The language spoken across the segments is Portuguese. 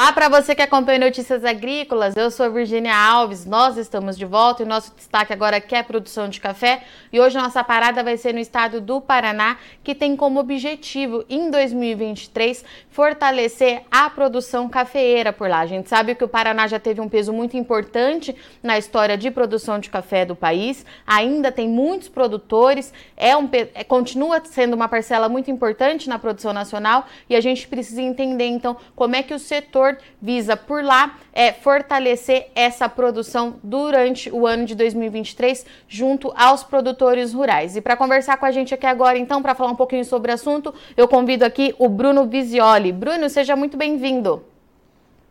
Olá para você que acompanha Notícias Agrícolas, eu sou Virginia Alves, nós estamos de volta e nosso destaque agora é a produção de café e hoje nossa parada vai ser no estado do Paraná, que tem como objetivo em 2023 fortalecer a produção cafeeira por lá. A gente sabe que o Paraná já teve um peso muito importante na história de produção de café do país, ainda tem muitos produtores, é um, é, continua sendo uma parcela muito importante na produção nacional e a gente precisa entender então como é que o setor visa por lá é, fortalecer essa produção durante o ano de 2023 junto aos produtores rurais. E para conversar com a gente aqui agora, então, para falar um pouquinho sobre o assunto, eu convido aqui o Bruno Visioli. Bruno, seja muito bem-vindo.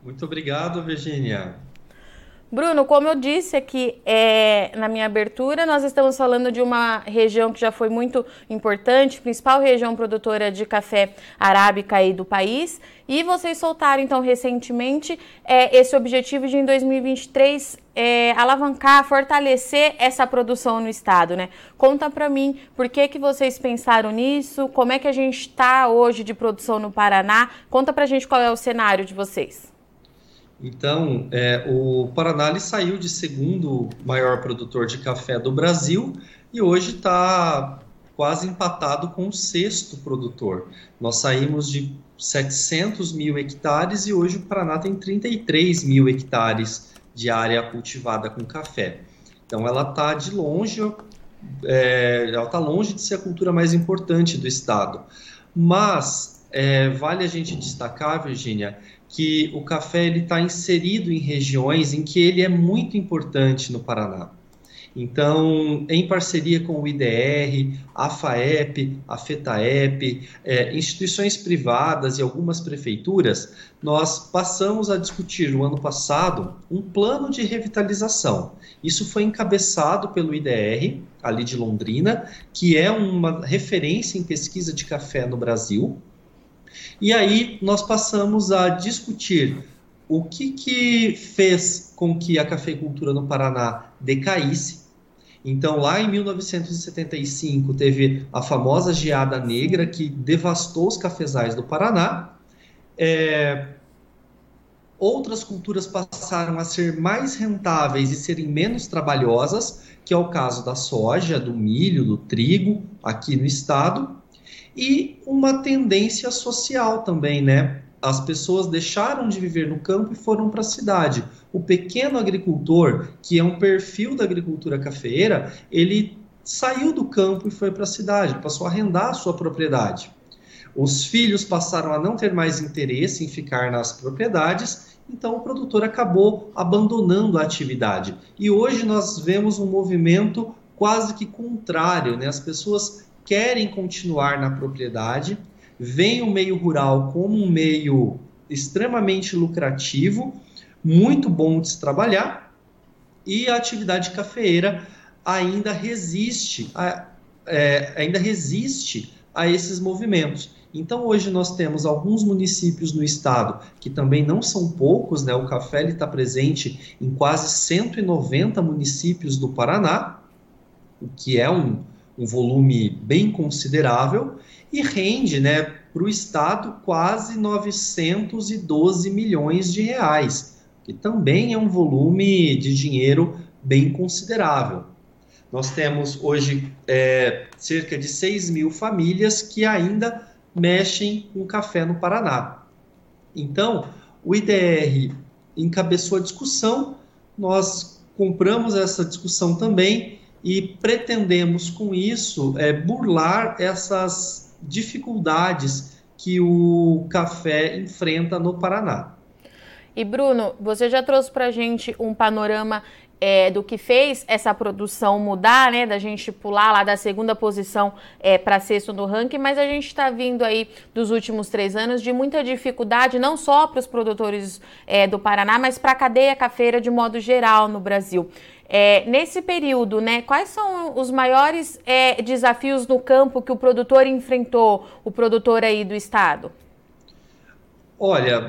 Muito obrigado, Virginia. Bruno, como eu disse aqui é, na minha abertura, nós estamos falando de uma região que já foi muito importante, principal região produtora de café arábica aí do país. E vocês soltaram, então, recentemente é, esse objetivo de, em 2023, é, alavancar, fortalecer essa produção no estado, né? Conta para mim por que, que vocês pensaram nisso, como é que a gente está hoje de produção no Paraná. Conta para a gente qual é o cenário de vocês. Então, é, o Paraná saiu de segundo maior produtor de café do Brasil e hoje está quase empatado com o sexto produtor. Nós saímos de 700 mil hectares e hoje o Paraná tem 33 mil hectares de área cultivada com café. Então, ela está de longe, é, ela está longe de ser a cultura mais importante do estado. Mas é, vale a gente destacar, Virgínia, que o café ele está inserido em regiões em que ele é muito importante no Paraná. Então, em parceria com o IDR, a FAEP, a FETAEP, é, instituições privadas e algumas prefeituras, nós passamos a discutir no ano passado um plano de revitalização. Isso foi encabeçado pelo IDR, ali de Londrina, que é uma referência em pesquisa de café no Brasil. E aí nós passamos a discutir o que, que fez com que a cafeicultura no Paraná decaísse. Então, lá em 1975, teve a famosa geada negra que devastou os cafezais do Paraná. É, outras culturas passaram a ser mais rentáveis e serem menos trabalhosas, que é o caso da soja, do milho, do trigo, aqui no estado e uma tendência social também, né? As pessoas deixaram de viver no campo e foram para a cidade. O pequeno agricultor, que é um perfil da agricultura cafeeira, ele saiu do campo e foi para a cidade, passou a arrendar a sua propriedade. Os filhos passaram a não ter mais interesse em ficar nas propriedades, então o produtor acabou abandonando a atividade. E hoje nós vemos um movimento quase que contrário, né? As pessoas querem continuar na propriedade, veem o meio rural como um meio extremamente lucrativo, muito bom de se trabalhar, e a atividade cafeeira ainda resiste a, é, ainda resiste a esses movimentos. Então hoje nós temos alguns municípios no estado que também não são poucos, né? O café está presente em quase 190 municípios do Paraná, o que é um, um volume bem considerável e rende né, para o Estado quase 912 milhões de reais, que também é um volume de dinheiro bem considerável. Nós temos hoje é, cerca de 6 mil famílias que ainda mexem com café no Paraná. Então, o IDR encabeçou a discussão, nós compramos essa discussão também e pretendemos com isso é, burlar essas dificuldades que o café enfrenta no Paraná. E Bruno, você já trouxe para a gente um panorama é, do que fez essa produção mudar, né? Da gente pular lá da segunda posição é, para sexto no ranking, mas a gente está vindo aí dos últimos três anos de muita dificuldade, não só para os produtores é, do Paraná, mas para a cadeia cafeira de modo geral no Brasil. É, nesse período, né, quais são os maiores é, desafios no campo que o produtor enfrentou, o produtor aí do estado? Olha,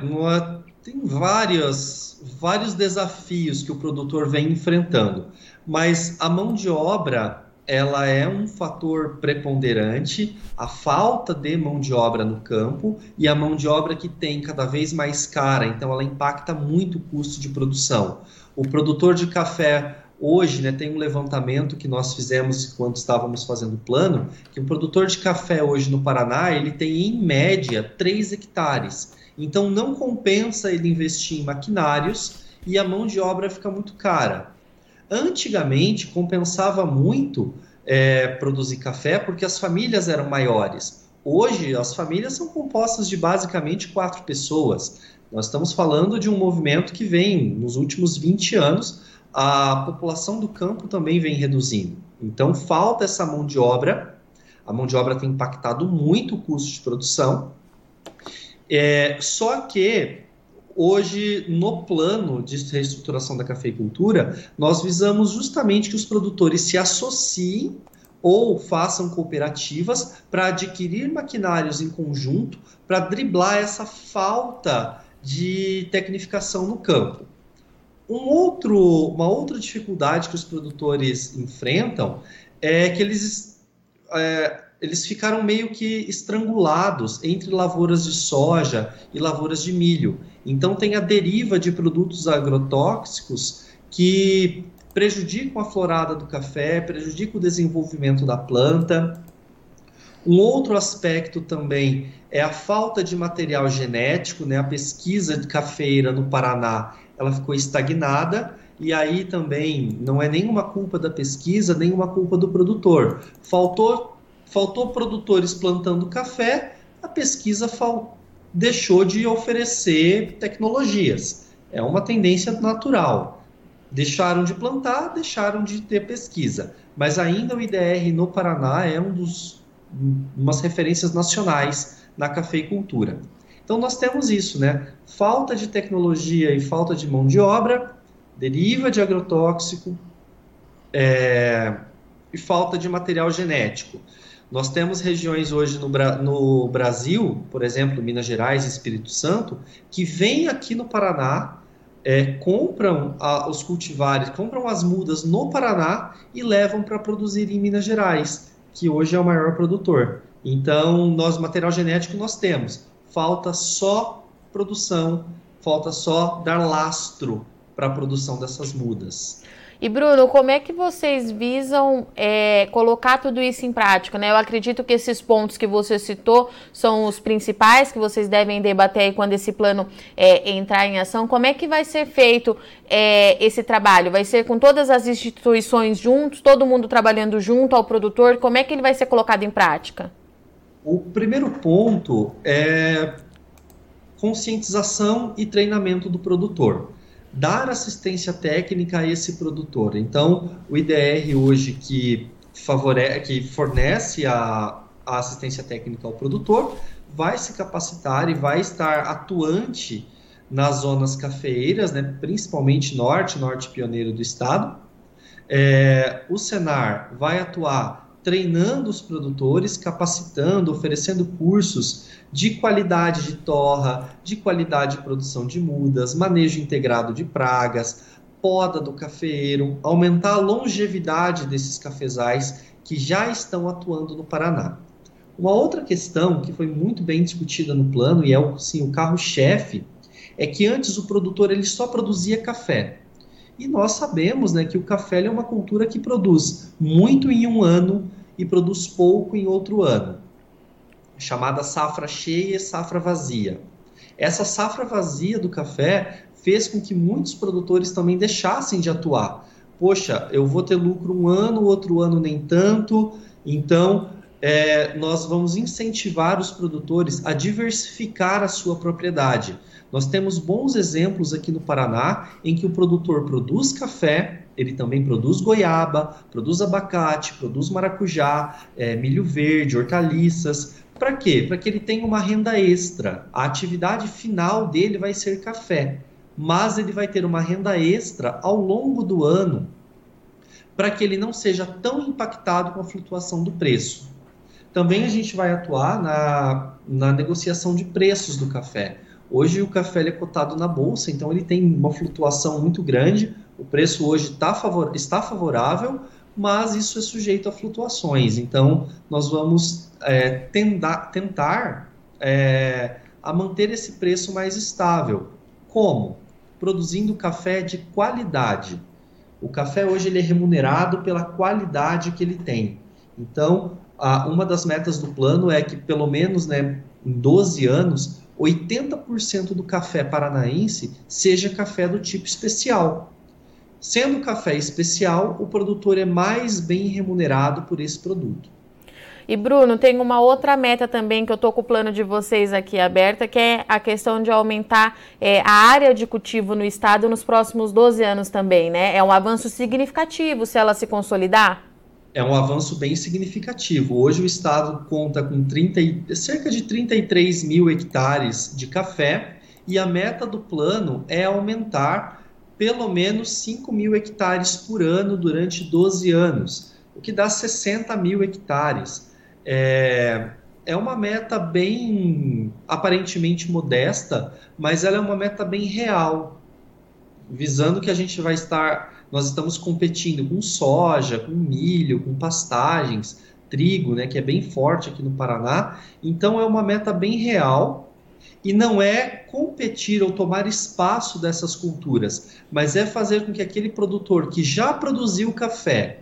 tem vários, vários desafios que o produtor vem enfrentando, mas a mão de obra ela é um fator preponderante, a falta de mão de obra no campo e a mão de obra que tem cada vez mais cara, então ela impacta muito o custo de produção. O produtor de café hoje, né, tem um levantamento que nós fizemos quando estávamos fazendo o plano, que o produtor de café hoje no Paraná, ele tem em média 3 hectares. Então não compensa ele investir em maquinários e a mão de obra fica muito cara. Antigamente compensava muito é, produzir café porque as famílias eram maiores. Hoje as famílias são compostas de basicamente quatro pessoas. Nós estamos falando de um movimento que vem nos últimos 20 anos, a população do campo também vem reduzindo. Então falta essa mão de obra. A mão de obra tem impactado muito o custo de produção. É, só que hoje, no plano de reestruturação da cafeicultura, nós visamos justamente que os produtores se associem ou façam cooperativas para adquirir maquinários em conjunto para driblar essa falta de tecnificação no campo. Um outro, uma outra dificuldade que os produtores enfrentam é que eles é, eles ficaram meio que estrangulados entre lavouras de soja e lavouras de milho. Então tem a deriva de produtos agrotóxicos que prejudicam a florada do café, prejudicam o desenvolvimento da planta. Um outro aspecto também é a falta de material genético, né? A pesquisa de cafeira no Paraná, ela ficou estagnada e aí também não é nenhuma culpa da pesquisa, nenhuma culpa do produtor. Faltou faltou produtores plantando café, a pesquisa deixou de oferecer tecnologias. É uma tendência natural. Deixaram de plantar, deixaram de ter pesquisa. Mas ainda o IDR no Paraná é um dos umas referências nacionais na cafeicultura. Então nós temos isso, né? Falta de tecnologia e falta de mão de obra, deriva de agrotóxico é, e falta de material genético. Nós temos regiões hoje no, no Brasil, por exemplo, Minas Gerais e Espírito Santo, que vêm aqui no Paraná, é, compram a, os cultivares, compram as mudas no Paraná e levam para produzir em Minas Gerais, que hoje é o maior produtor. Então, nós material genético nós temos, falta só produção, falta só dar lastro para a produção dessas mudas. E Bruno, como é que vocês visam é, colocar tudo isso em prática? Né? Eu acredito que esses pontos que você citou são os principais que vocês devem debater aí quando esse plano é, entrar em ação. Como é que vai ser feito é, esse trabalho? Vai ser com todas as instituições juntos, todo mundo trabalhando junto ao produtor? Como é que ele vai ser colocado em prática? O primeiro ponto é conscientização e treinamento do produtor dar assistência técnica a esse produtor. Então, o IDR hoje que, favorece, que fornece a, a assistência técnica ao produtor vai se capacitar e vai estar atuante nas zonas cafeeiras, né, principalmente norte, norte pioneiro do estado. É, o Senar vai atuar treinando os produtores, capacitando, oferecendo cursos de qualidade de torra, de qualidade de produção de mudas, manejo integrado de pragas, poda do cafeeiro, aumentar a longevidade desses cafezais que já estão atuando no Paraná. Uma outra questão que foi muito bem discutida no plano e é sim, o carro-chefe é que antes o produtor ele só produzia café. E nós sabemos né, que o café é uma cultura que produz muito em um ano e produz pouco em outro ano, chamada safra cheia e safra vazia. Essa safra vazia do café fez com que muitos produtores também deixassem de atuar. Poxa, eu vou ter lucro um ano, outro ano nem tanto, então é, nós vamos incentivar os produtores a diversificar a sua propriedade. Nós temos bons exemplos aqui no Paraná em que o produtor produz café, ele também produz goiaba, produz abacate, produz maracujá, é, milho verde, hortaliças. Para quê? Para que ele tenha uma renda extra. A atividade final dele vai ser café, mas ele vai ter uma renda extra ao longo do ano para que ele não seja tão impactado com a flutuação do preço. Também a gente vai atuar na, na negociação de preços do café. Hoje o café é cotado na bolsa, então ele tem uma flutuação muito grande. O preço hoje tá favor, está favorável, mas isso é sujeito a flutuações. Então, nós vamos é, tentar é, a manter esse preço mais estável. Como? Produzindo café de qualidade. O café hoje ele é remunerado pela qualidade que ele tem. Então, a, uma das metas do plano é que, pelo menos né, em 12 anos, 80% do café paranaense seja café do tipo especial. Sendo café especial, o produtor é mais bem remunerado por esse produto. E Bruno, tem uma outra meta também que eu estou com o plano de vocês aqui aberta, que é a questão de aumentar é, a área de cultivo no estado nos próximos 12 anos também, né? É um avanço significativo se ela se consolidar? É um avanço bem significativo. Hoje o estado conta com 30, cerca de 33 mil hectares de café e a meta do plano é aumentar pelo menos 5 mil hectares por ano durante 12 anos, o que dá 60 mil hectares. É, é uma meta bem aparentemente modesta, mas ela é uma meta bem real, visando que a gente vai estar nós estamos competindo com soja, com milho, com pastagens, trigo, né, que é bem forte aqui no Paraná. Então é uma meta bem real e não é competir ou tomar espaço dessas culturas, mas é fazer com que aquele produtor que já produziu café,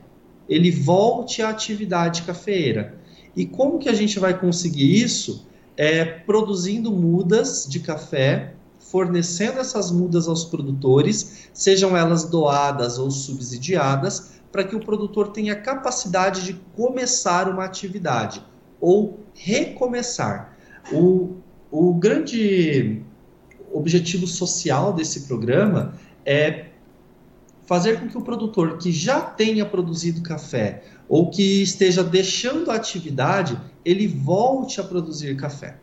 ele volte à atividade cafeeira. E como que a gente vai conseguir isso? É produzindo mudas de café fornecendo essas mudas aos produtores, sejam elas doadas ou subsidiadas, para que o produtor tenha capacidade de começar uma atividade ou recomeçar. O, o grande objetivo social desse programa é fazer com que o produtor que já tenha produzido café ou que esteja deixando a atividade, ele volte a produzir café.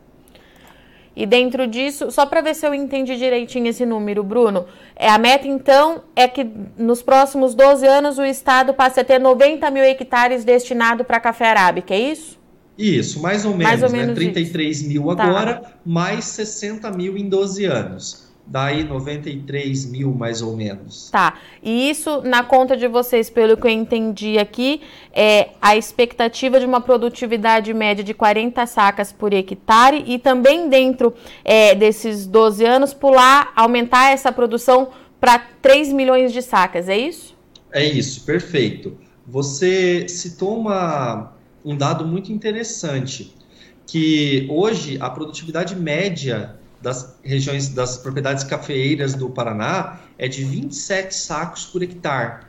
E dentro disso, só para ver se eu entendi direitinho esse número, Bruno, é, a meta então é que nos próximos 12 anos o Estado passe a ter 90 mil hectares destinados para café arábica, é isso? Isso, mais ou menos, mais ou né? menos 33 isso. mil tá. agora, tá. mais 60 mil em 12 anos daí 93 mil mais ou menos. Tá. E isso na conta de vocês, pelo que eu entendi aqui, é a expectativa de uma produtividade média de 40 sacas por hectare e também dentro é, desses 12 anos pular, aumentar essa produção para 3 milhões de sacas, é isso? É isso, perfeito. Você citou uma, um dado muito interessante, que hoje a produtividade média das regiões, das propriedades cafeeiras do Paraná é de 27 sacos por hectare.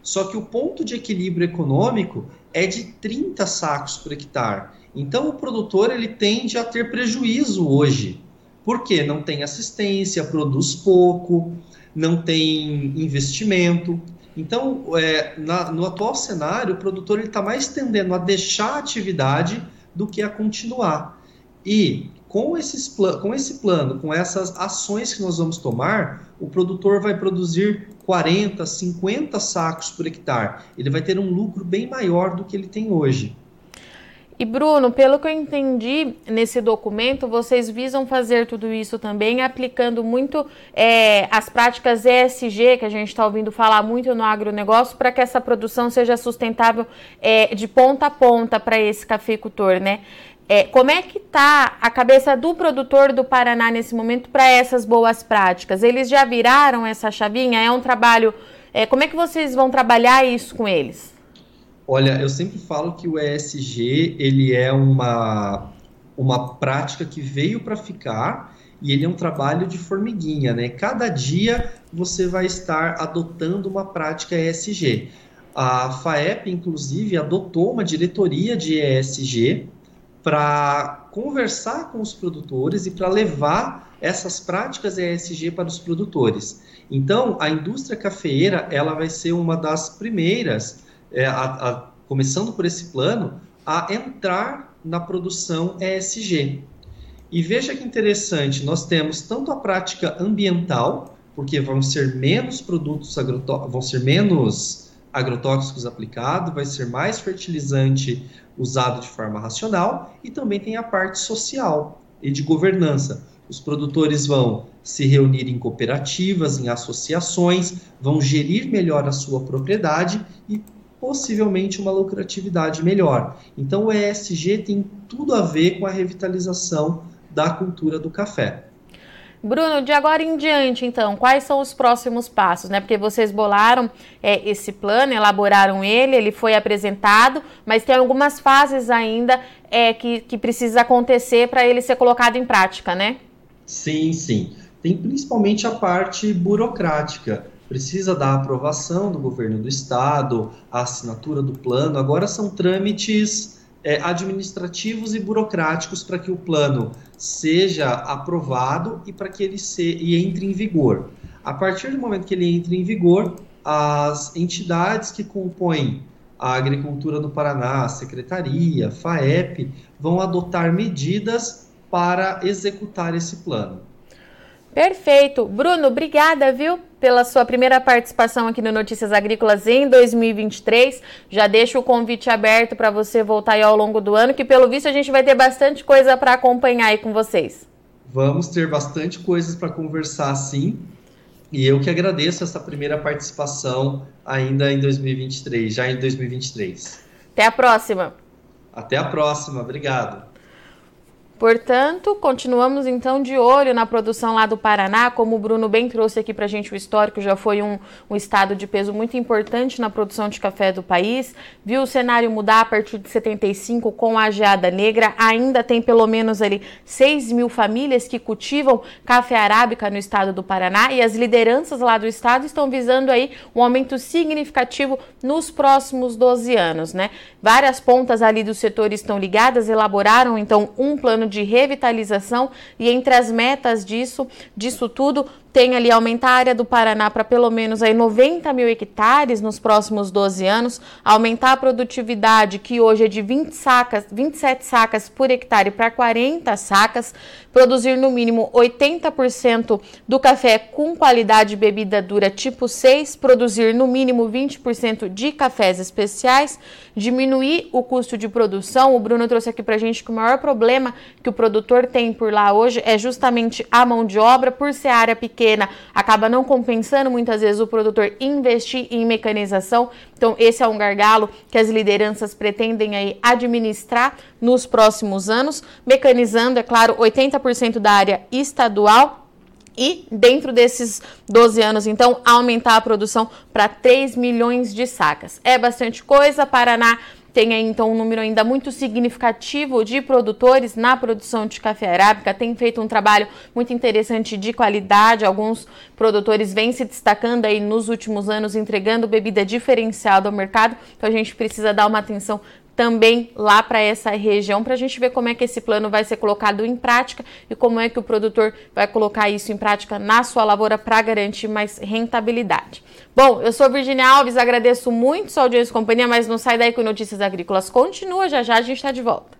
Só que o ponto de equilíbrio econômico é de 30 sacos por hectare. Então o produtor ele tende a ter prejuízo hoje. Porque não tem assistência, produz pouco, não tem investimento. Então, é, na, no atual cenário, o produtor está mais tendendo a deixar a atividade do que a continuar. E com, esses com esse plano, com essas ações que nós vamos tomar, o produtor vai produzir 40, 50 sacos por hectare. Ele vai ter um lucro bem maior do que ele tem hoje. E Bruno, pelo que eu entendi nesse documento, vocês visam fazer tudo isso também aplicando muito é, as práticas ESG, que a gente está ouvindo falar muito no agronegócio, para que essa produção seja sustentável é, de ponta a ponta para esse cafeicultor, né? É, como é que está a cabeça do produtor do Paraná nesse momento para essas boas práticas? Eles já viraram essa chavinha? É um trabalho. É, como é que vocês vão trabalhar isso com eles? Olha, eu sempre falo que o ESG ele é uma, uma prática que veio para ficar e ele é um trabalho de formiguinha, né? Cada dia você vai estar adotando uma prática ESG. A FAEP, inclusive, adotou uma diretoria de ESG para conversar com os produtores e para levar essas práticas ESG para os produtores. Então, a indústria cafeeira ela vai ser uma das primeiras, é, a, a, começando por esse plano, a entrar na produção ESG. E veja que interessante, nós temos tanto a prática ambiental, porque vão ser menos produtos vão ser menos agrotóxicos aplicados, vai ser mais fertilizante usado de forma racional, e também tem a parte social e de governança. Os produtores vão se reunir em cooperativas, em associações, vão gerir melhor a sua propriedade e possivelmente uma lucratividade melhor. Então o ESG tem tudo a ver com a revitalização da cultura do café. Bruno, de agora em diante, então, quais são os próximos passos, né? Porque vocês bolaram é, esse plano, elaboraram ele, ele foi apresentado, mas tem algumas fases ainda é, que, que precisa acontecer para ele ser colocado em prática, né? Sim, sim. Tem principalmente a parte burocrática. Precisa da aprovação do governo do estado, a assinatura do plano. Agora são trâmites é, administrativos e burocráticos para que o plano seja aprovado e para que ele se, e entre em vigor. A partir do momento que ele entre em vigor, as entidades que compõem a agricultura do Paraná, secretaria, FAEP, vão adotar medidas para executar esse plano. Perfeito. Bruno, obrigada, viu, pela sua primeira participação aqui no Notícias Agrícolas em 2023. Já deixo o convite aberto para você voltar aí ao longo do ano, que pelo visto a gente vai ter bastante coisa para acompanhar aí com vocês. Vamos ter bastante coisas para conversar, sim. E eu que agradeço essa primeira participação ainda em 2023, já em 2023. Até a próxima. Até a próxima. Obrigado. Portanto, continuamos então de olho na produção lá do Paraná, como o Bruno bem trouxe aqui para a gente o histórico, já foi um, um, estado de peso muito importante na produção de café do país. Viu o cenário mudar a partir de 75 com a geada negra, ainda tem pelo menos ali 6 mil famílias que cultivam café arábica no estado do Paraná e as lideranças lá do estado estão visando aí um aumento significativo nos próximos 12 anos, né? Várias pontas ali do setor estão ligadas, elaboraram então um plano de revitalização e entre as metas disso, disso tudo, tem ali aumentar a área do Paraná para pelo menos aí 90 mil hectares nos próximos 12 anos, aumentar a produtividade, que hoje é de 20 sacas, 27 sacas por hectare para 40 sacas, produzir no mínimo 80% do café com qualidade de bebida dura tipo 6, produzir no mínimo 20% de cafés especiais, diminuir o custo de produção. O Bruno trouxe aqui para a gente que o maior problema que o produtor tem por lá hoje é justamente a mão de obra, por ser área pequena pequena, acaba não compensando muitas vezes o produtor investir em mecanização. Então, esse é um gargalo que as lideranças pretendem aí administrar nos próximos anos, mecanizando, é claro, 80% da área estadual e dentro desses 12 anos, então, aumentar a produção para 3 milhões de sacas. É bastante coisa. Paraná tem aí, então um número ainda muito significativo de produtores na produção de café arábica, tem feito um trabalho muito interessante de qualidade. Alguns produtores vêm se destacando aí nos últimos anos, entregando bebida diferenciada ao mercado. Então a gente precisa dar uma atenção também lá para essa região para a gente ver como é que esse plano vai ser colocado em prática e como é que o produtor vai colocar isso em prática na sua lavoura para garantir mais rentabilidade. Bom, eu sou Virginia Alves, agradeço muito sua audiência e companhia, mas não sai daí com Notícias Agrícolas. Continua, já já a gente está de volta.